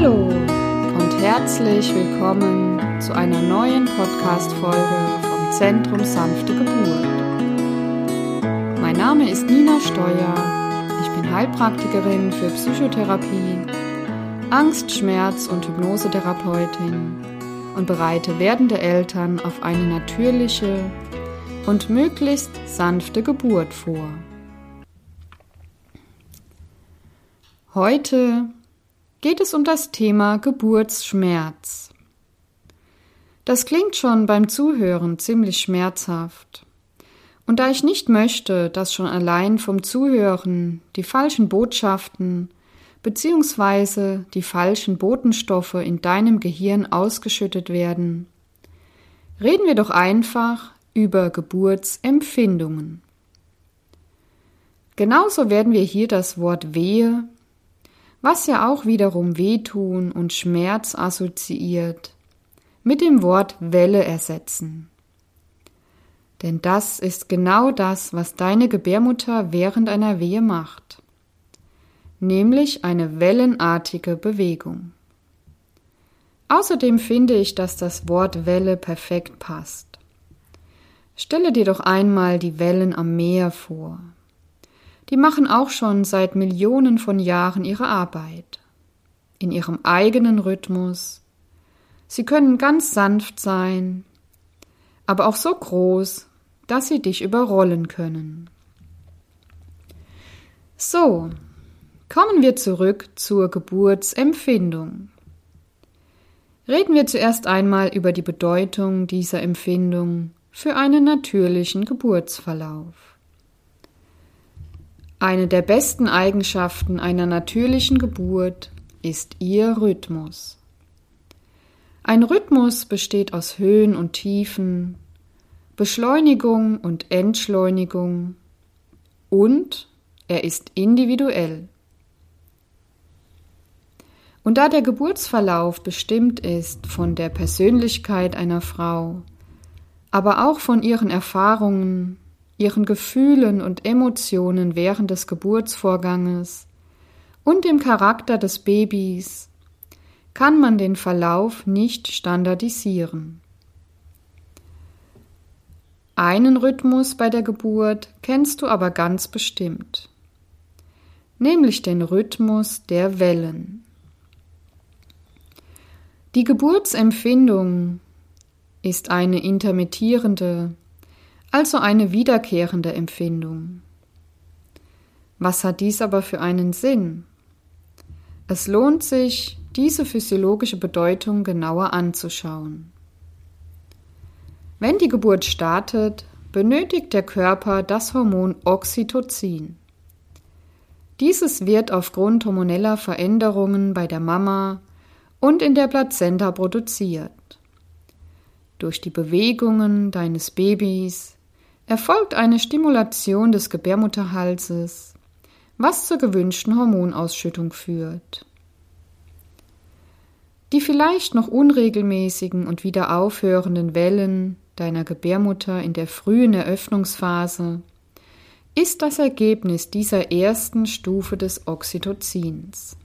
Hallo und herzlich willkommen zu einer neuen Podcast-Folge vom Zentrum Sanfte Geburt. Mein Name ist Nina Steuer. Ich bin Heilpraktikerin für Psychotherapie, Angst-, Schmerz- und Hypnosetherapeutin und bereite werdende Eltern auf eine natürliche und möglichst sanfte Geburt vor. Heute geht es um das Thema Geburtsschmerz. Das klingt schon beim Zuhören ziemlich schmerzhaft. Und da ich nicht möchte, dass schon allein vom Zuhören die falschen Botschaften bzw. die falschen Botenstoffe in deinem Gehirn ausgeschüttet werden, reden wir doch einfach über Geburtsempfindungen. Genauso werden wir hier das Wort Wehe was ja auch wiederum Wehtun und Schmerz assoziiert, mit dem Wort Welle ersetzen. Denn das ist genau das, was deine Gebärmutter während einer Wehe macht, nämlich eine wellenartige Bewegung. Außerdem finde ich, dass das Wort Welle perfekt passt. Stelle dir doch einmal die Wellen am Meer vor die machen auch schon seit Millionen von Jahren ihre Arbeit. In ihrem eigenen Rhythmus. Sie können ganz sanft sein, aber auch so groß, dass sie dich überrollen können. So, kommen wir zurück zur Geburtsempfindung. Reden wir zuerst einmal über die Bedeutung dieser Empfindung für einen natürlichen Geburtsverlauf. Eine der besten Eigenschaften einer natürlichen Geburt ist ihr Rhythmus. Ein Rhythmus besteht aus Höhen und Tiefen, Beschleunigung und Entschleunigung und er ist individuell. Und da der Geburtsverlauf bestimmt ist von der Persönlichkeit einer Frau, aber auch von ihren Erfahrungen, ihren Gefühlen und Emotionen während des Geburtsvorganges und dem Charakter des Babys kann man den Verlauf nicht standardisieren. Einen Rhythmus bei der Geburt kennst du aber ganz bestimmt, nämlich den Rhythmus der Wellen. Die Geburtsempfindung ist eine intermittierende, also eine wiederkehrende Empfindung. Was hat dies aber für einen Sinn? Es lohnt sich, diese physiologische Bedeutung genauer anzuschauen. Wenn die Geburt startet, benötigt der Körper das Hormon Oxytocin. Dieses wird aufgrund hormoneller Veränderungen bei der Mama und in der Plazenta produziert. Durch die Bewegungen deines Babys erfolgt eine Stimulation des Gebärmutterhalses, was zur gewünschten Hormonausschüttung führt. Die vielleicht noch unregelmäßigen und wieder aufhörenden Wellen deiner Gebärmutter in der frühen Eröffnungsphase ist das Ergebnis dieser ersten Stufe des Oxytocins.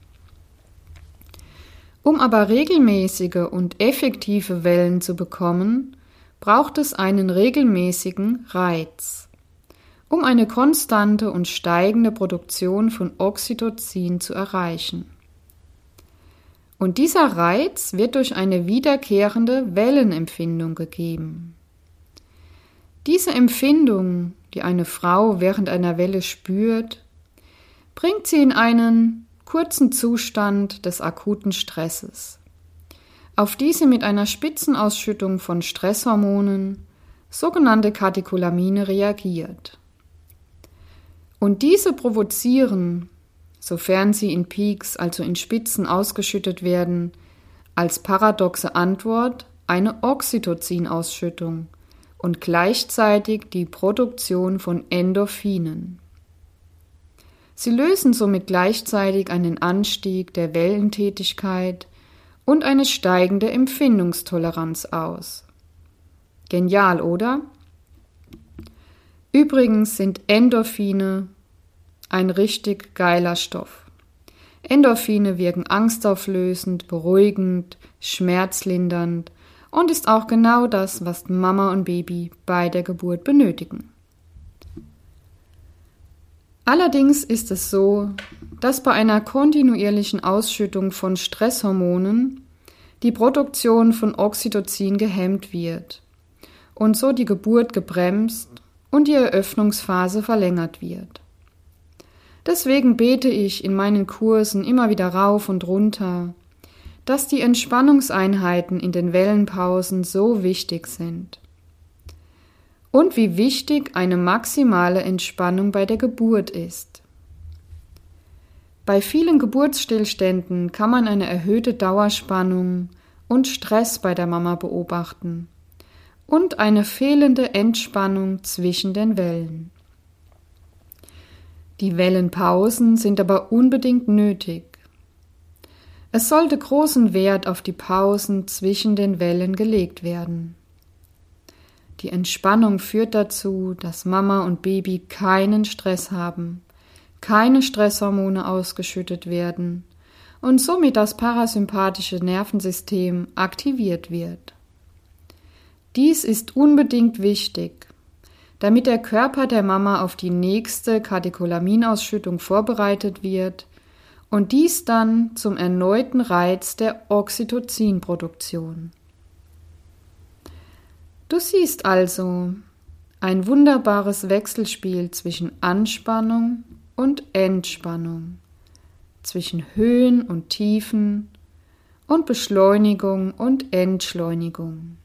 Um aber regelmäßige und effektive Wellen zu bekommen, braucht es einen regelmäßigen Reiz, um eine konstante und steigende Produktion von Oxytocin zu erreichen. Und dieser Reiz wird durch eine wiederkehrende Wellenempfindung gegeben. Diese Empfindung, die eine Frau während einer Welle spürt, bringt sie in einen kurzen Zustand des akuten Stresses auf diese mit einer Spitzenausschüttung von Stresshormonen, sogenannte Katecholamine, reagiert. Und diese provozieren, sofern sie in Peaks, also in Spitzen ausgeschüttet werden, als paradoxe Antwort eine Oxytocin-Ausschüttung und gleichzeitig die Produktion von Endorphinen. Sie lösen somit gleichzeitig einen Anstieg der Wellentätigkeit und eine steigende Empfindungstoleranz aus. Genial, oder? Übrigens sind Endorphine ein richtig geiler Stoff. Endorphine wirken angstauflösend, beruhigend, schmerzlindernd und ist auch genau das, was Mama und Baby bei der Geburt benötigen. Allerdings ist es so, dass bei einer kontinuierlichen Ausschüttung von Stresshormonen die Produktion von Oxytocin gehemmt wird und so die Geburt gebremst und die Eröffnungsphase verlängert wird. Deswegen bete ich in meinen Kursen immer wieder rauf und runter, dass die Entspannungseinheiten in den Wellenpausen so wichtig sind. Und wie wichtig eine maximale Entspannung bei der Geburt ist. Bei vielen Geburtsstillständen kann man eine erhöhte Dauerspannung und Stress bei der Mama beobachten und eine fehlende Entspannung zwischen den Wellen. Die Wellenpausen sind aber unbedingt nötig. Es sollte großen Wert auf die Pausen zwischen den Wellen gelegt werden. Die Entspannung führt dazu, dass Mama und Baby keinen Stress haben, keine Stresshormone ausgeschüttet werden und somit das parasympathische Nervensystem aktiviert wird. Dies ist unbedingt wichtig, damit der Körper der Mama auf die nächste Katecholaminausschüttung vorbereitet wird und dies dann zum erneuten Reiz der Oxytocinproduktion. Du siehst also ein wunderbares Wechselspiel zwischen Anspannung und Entspannung, zwischen Höhen und Tiefen und Beschleunigung und Entschleunigung.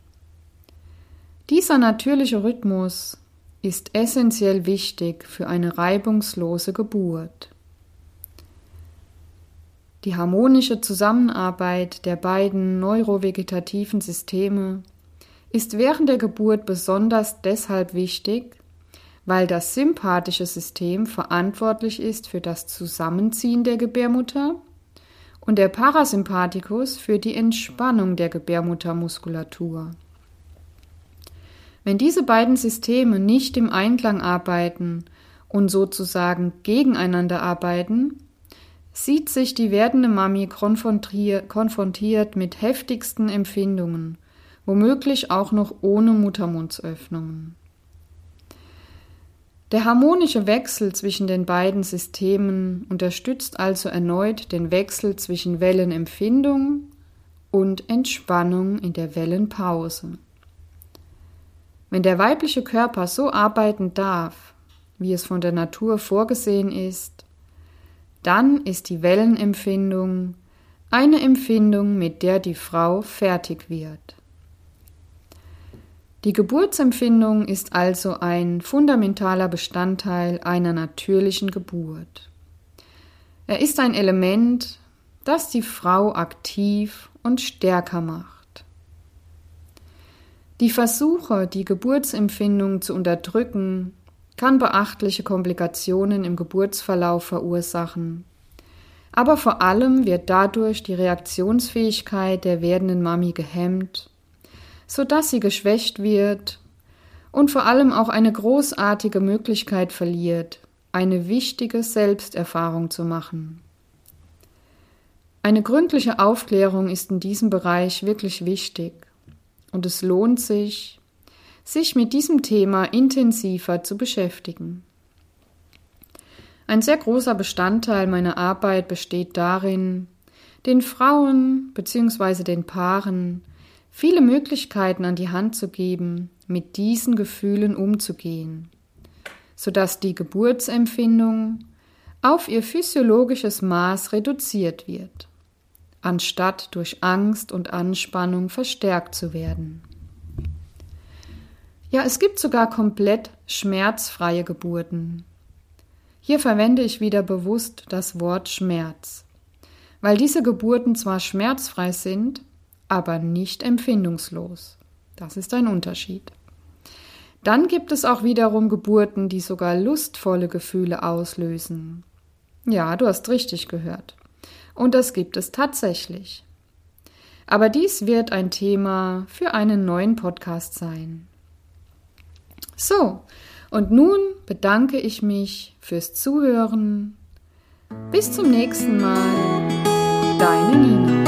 Dieser natürliche Rhythmus ist essentiell wichtig für eine reibungslose Geburt. Die harmonische Zusammenarbeit der beiden neurovegetativen Systeme ist während der Geburt besonders deshalb wichtig, weil das sympathische System verantwortlich ist für das Zusammenziehen der Gebärmutter und der Parasympathikus für die Entspannung der Gebärmuttermuskulatur. Wenn diese beiden Systeme nicht im Einklang arbeiten und sozusagen gegeneinander arbeiten, sieht sich die werdende Mami konfrontiert mit heftigsten Empfindungen, womöglich auch noch ohne Muttermundsöffnungen. Der harmonische Wechsel zwischen den beiden Systemen unterstützt also erneut den Wechsel zwischen Wellenempfindung und Entspannung in der Wellenpause. Wenn der weibliche Körper so arbeiten darf, wie es von der Natur vorgesehen ist, dann ist die Wellenempfindung eine Empfindung, mit der die Frau fertig wird. Die Geburtsempfindung ist also ein fundamentaler Bestandteil einer natürlichen Geburt. Er ist ein Element, das die Frau aktiv und stärker macht. Die Versuche, die Geburtsempfindung zu unterdrücken, kann beachtliche Komplikationen im Geburtsverlauf verursachen. Aber vor allem wird dadurch die Reaktionsfähigkeit der werdenden Mami gehemmt, sodass sie geschwächt wird und vor allem auch eine großartige Möglichkeit verliert, eine wichtige Selbsterfahrung zu machen. Eine gründliche Aufklärung ist in diesem Bereich wirklich wichtig. Und es lohnt sich, sich mit diesem Thema intensiver zu beschäftigen. Ein sehr großer Bestandteil meiner Arbeit besteht darin, den Frauen bzw. den Paaren viele Möglichkeiten an die Hand zu geben, mit diesen Gefühlen umzugehen, sodass die Geburtsempfindung auf ihr physiologisches Maß reduziert wird anstatt durch Angst und Anspannung verstärkt zu werden. Ja, es gibt sogar komplett schmerzfreie Geburten. Hier verwende ich wieder bewusst das Wort Schmerz, weil diese Geburten zwar schmerzfrei sind, aber nicht empfindungslos. Das ist ein Unterschied. Dann gibt es auch wiederum Geburten, die sogar lustvolle Gefühle auslösen. Ja, du hast richtig gehört. Und das gibt es tatsächlich. Aber dies wird ein Thema für einen neuen Podcast sein. So, und nun bedanke ich mich fürs Zuhören, Bis zum nächsten Mal. Deine Nina.